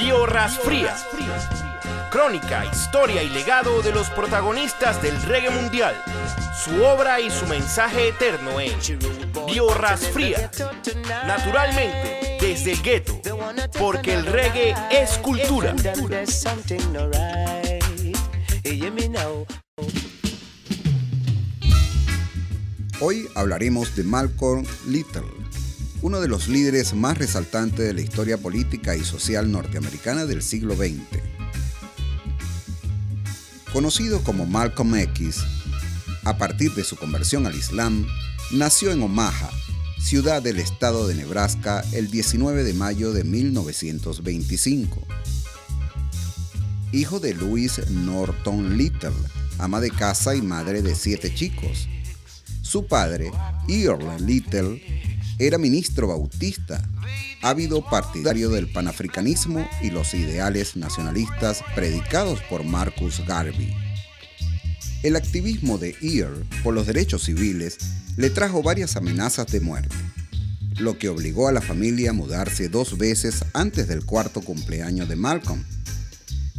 Biorras Frías. Crónica, historia y legado de los protagonistas del reggae mundial. Su obra y su mensaje eterno en Biorras Frías. Naturalmente, desde el gueto. Porque el reggae es cultura. Hoy hablaremos de Malcolm Little, uno de los líderes más resaltantes de la historia política y social norteamericana del siglo XX. Conocido como Malcolm X, a partir de su conversión al Islam, nació en Omaha, ciudad del estado de Nebraska, el 19 de mayo de 1925. Hijo de Louis Norton Little, ama de casa y madre de siete chicos. Su padre, Earl Little, era ministro bautista, ávido partidario del panafricanismo y los ideales nacionalistas predicados por Marcus Garvey. El activismo de Earl por los derechos civiles le trajo varias amenazas de muerte, lo que obligó a la familia a mudarse dos veces antes del cuarto cumpleaños de Malcolm.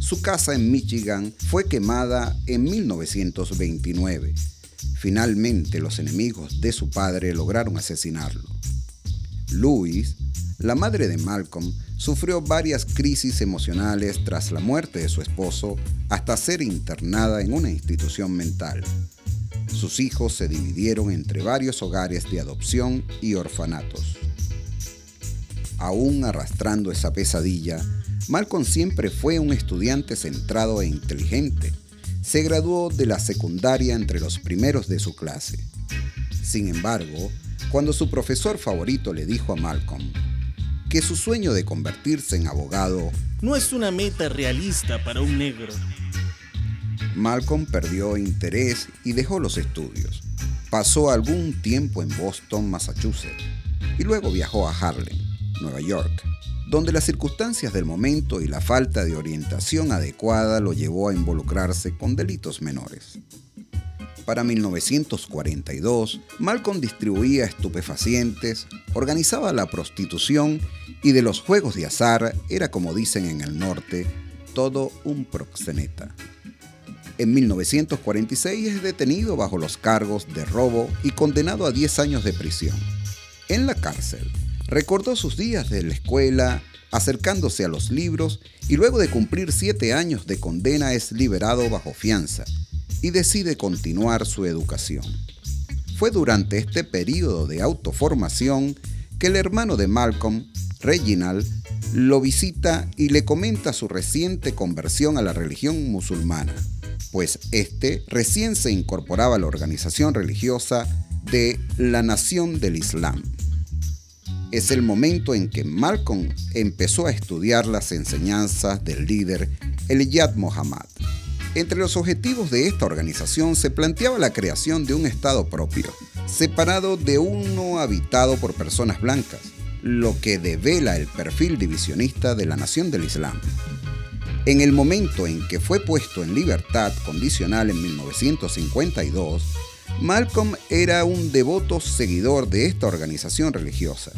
Su casa en Michigan fue quemada en 1929 Finalmente los enemigos de su padre lograron asesinarlo. Louise, la madre de Malcolm, sufrió varias crisis emocionales tras la muerte de su esposo hasta ser internada en una institución mental. Sus hijos se dividieron entre varios hogares de adopción y orfanatos. Aún arrastrando esa pesadilla, Malcolm siempre fue un estudiante centrado e inteligente se graduó de la secundaria entre los primeros de su clase. Sin embargo, cuando su profesor favorito le dijo a Malcolm que su sueño de convertirse en abogado no es una meta realista para un negro, Malcolm perdió interés y dejó los estudios. Pasó algún tiempo en Boston, Massachusetts, y luego viajó a Harlem, Nueva York, donde las circunstancias del momento y la falta de orientación adecuada lo llevó a involucrarse con delitos menores. Para 1942, Malcolm distribuía estupefacientes, organizaba la prostitución y de los juegos de azar era, como dicen en el norte, todo un proxeneta. En 1946 es detenido bajo los cargos de robo y condenado a 10 años de prisión. En la cárcel, Recordó sus días de la escuela, acercándose a los libros y luego de cumplir siete años de condena es liberado bajo fianza y decide continuar su educación. Fue durante este periodo de autoformación que el hermano de Malcolm, Reginald, lo visita y le comenta su reciente conversión a la religión musulmana, pues este recién se incorporaba a la organización religiosa de la Nación del Islam es el momento en que Malcolm empezó a estudiar las enseñanzas del líder Elijah Muhammad. Entre los objetivos de esta organización se planteaba la creación de un Estado propio, separado de uno habitado por personas blancas, lo que devela el perfil divisionista de la nación del Islam. En el momento en que fue puesto en libertad condicional en 1952, Malcolm era un devoto seguidor de esta organización religiosa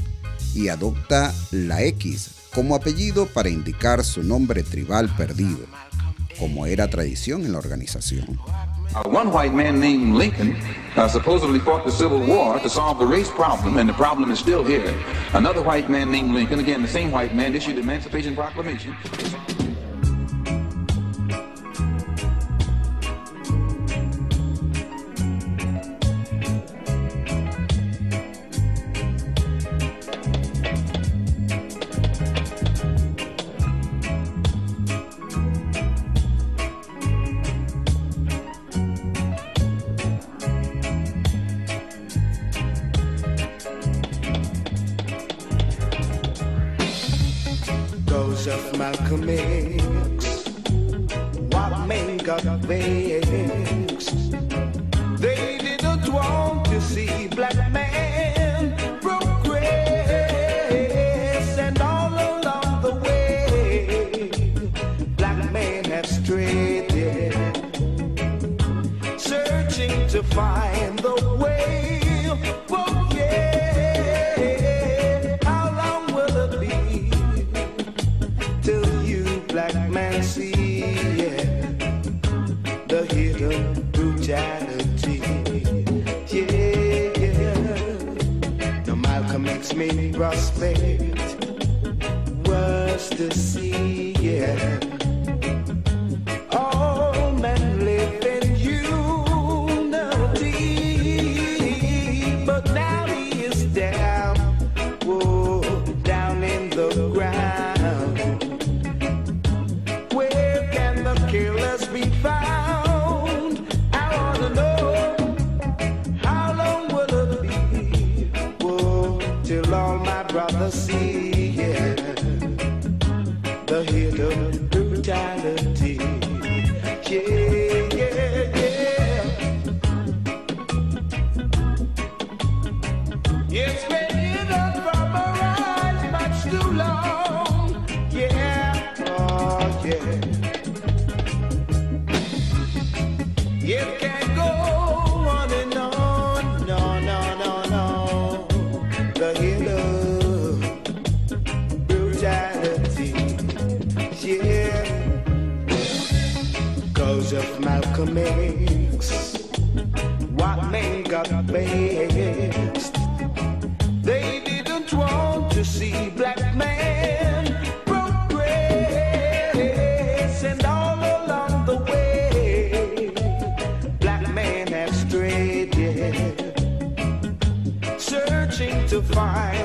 y adopta la X como apellido para indicar su nombre tribal perdido, como era tradición en la organización. Uh, one white man named Lincoln uh, supposedly fought the Civil War to solve the race problem, and the problem is still here. Another white man named Lincoln, again the same white man, issued the Emancipation Proclamation. got waves. Till all my brothers see yeah, the hidden It can't go on and on, no, no, no, no. The hidden brutality, yeah. Of Malcolm X, white men got best. Find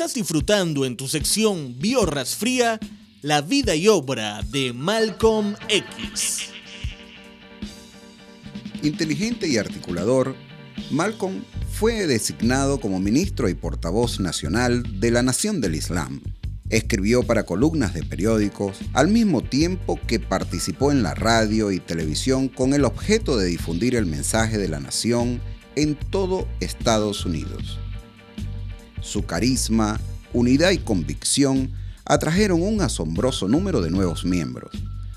Estás disfrutando en tu sección Biorras Fría la vida y obra de Malcolm X. Inteligente y articulador, Malcolm fue designado como ministro y portavoz nacional de la Nación del Islam. Escribió para columnas de periódicos, al mismo tiempo que participó en la radio y televisión con el objeto de difundir el mensaje de la nación en todo Estados Unidos. Su carisma, unidad y convicción atrajeron un asombroso número de nuevos miembros,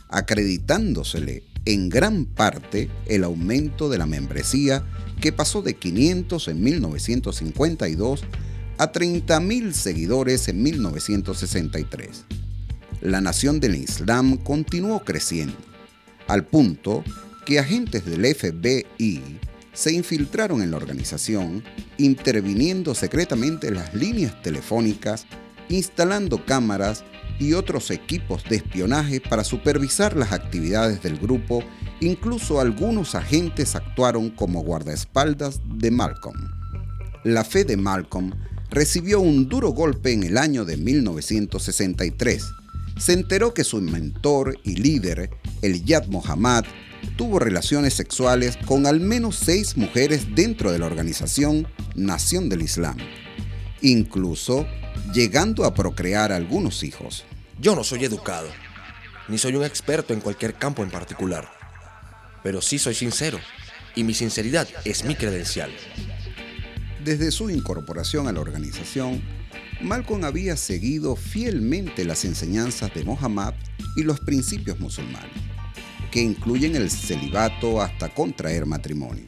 acreditándosele en gran parte el aumento de la membresía que pasó de 500 en 1952 a 30.000 seguidores en 1963. La nación del Islam continuó creciendo, al punto que agentes del FBI se infiltraron en la organización, interviniendo secretamente en las líneas telefónicas, instalando cámaras y otros equipos de espionaje para supervisar las actividades del grupo, incluso algunos agentes actuaron como guardaespaldas de Malcolm. La fe de Malcolm recibió un duro golpe en el año de 1963. Se enteró que su mentor y líder, el Yad Mohammad, tuvo relaciones sexuales con al menos seis mujeres dentro de la organización Nación del Islam, incluso llegando a procrear algunos hijos. Yo no soy educado, ni soy un experto en cualquier campo en particular, pero sí soy sincero, y mi sinceridad es mi credencial. Desde su incorporación a la organización, Malcolm había seguido fielmente las enseñanzas de Mohammed y los principios musulmanes, que incluyen el celibato hasta contraer matrimonio.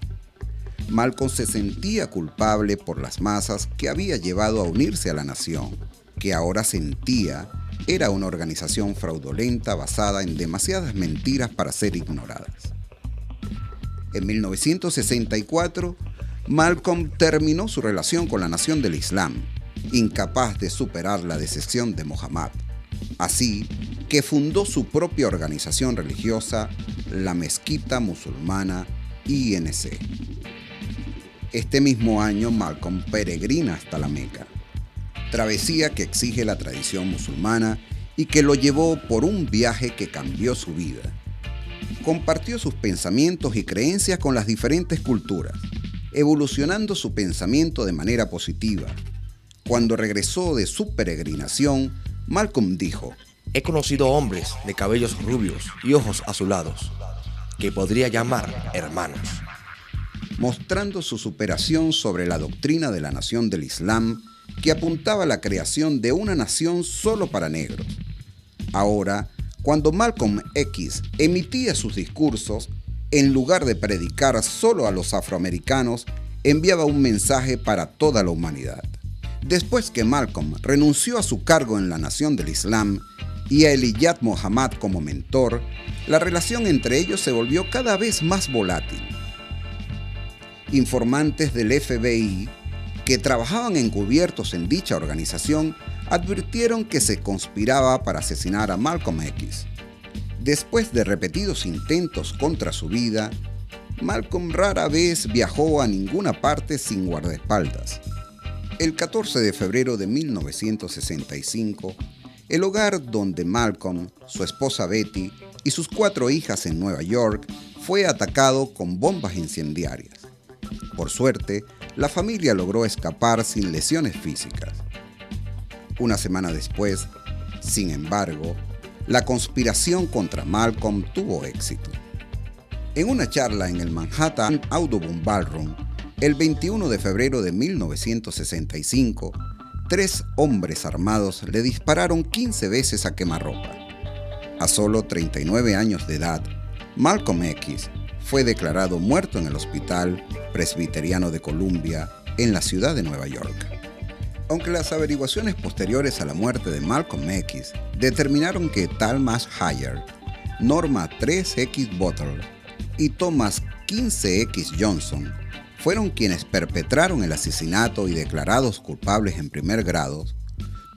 Malcolm se sentía culpable por las masas que había llevado a unirse a la nación, que ahora sentía era una organización fraudulenta basada en demasiadas mentiras para ser ignoradas. En 1964, Malcolm terminó su relación con la nación del Islam, incapaz de superar la decepción de Mohammed. Así que fundó su propia organización religiosa, la Mezquita Musulmana INC. Este mismo año, Malcolm peregrina hasta la Meca, travesía que exige la tradición musulmana y que lo llevó por un viaje que cambió su vida. Compartió sus pensamientos y creencias con las diferentes culturas, evolucionando su pensamiento de manera positiva. Cuando regresó de su peregrinación, Malcolm dijo, He conocido hombres de cabellos rubios y ojos azulados, que podría llamar hermanos. mostrando su superación sobre la doctrina de la nación del Islam que apuntaba a la creación de una nación solo para negros. Ahora, cuando Malcolm X emitía sus discursos, en lugar de predicar solo a los afroamericanos, enviaba un mensaje para toda la humanidad. Después que Malcolm renunció a su cargo en la Nación del Islam y a Elijah Muhammad como mentor, la relación entre ellos se volvió cada vez más volátil. Informantes del FBI que trabajaban encubiertos en dicha organización advirtieron que se conspiraba para asesinar a Malcolm X. Después de repetidos intentos contra su vida, Malcolm rara vez viajó a ninguna parte sin guardaespaldas. El 14 de febrero de 1965, el hogar donde Malcolm, su esposa Betty y sus cuatro hijas en Nueva York fue atacado con bombas incendiarias. Por suerte, la familia logró escapar sin lesiones físicas. Una semana después, sin embargo, la conspiración contra Malcolm tuvo éxito. En una charla en el Manhattan Audubon Ballroom, el 21 de febrero de 1965, tres hombres armados le dispararon 15 veces a quemarropa. A solo 39 años de edad, Malcolm X fue declarado muerto en el Hospital Presbiteriano de Columbia en la ciudad de Nueva York. Aunque las averiguaciones posteriores a la muerte de Malcolm X determinaron que Talmas Hyer, Norma 3X Bottle y Thomas 15X Johnson fueron quienes perpetraron el asesinato y declarados culpables en primer grado,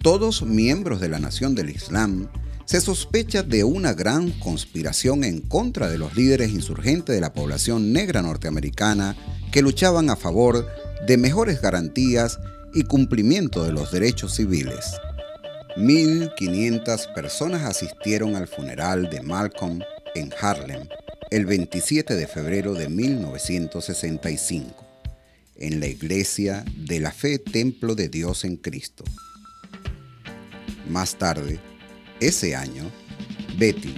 todos miembros de la Nación del Islam, se sospecha de una gran conspiración en contra de los líderes insurgentes de la población negra norteamericana que luchaban a favor de mejores garantías y cumplimiento de los derechos civiles. 1.500 personas asistieron al funeral de Malcolm en Harlem el 27 de febrero de 1965, en la iglesia de la Fe Templo de Dios en Cristo. Más tarde, ese año, Betty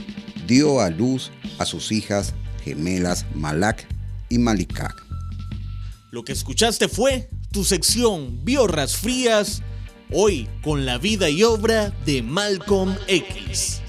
dio a luz a sus hijas gemelas Malak y Malikak. Lo que escuchaste fue tu sección Biorras Frías, hoy con la vida y obra de Malcolm X.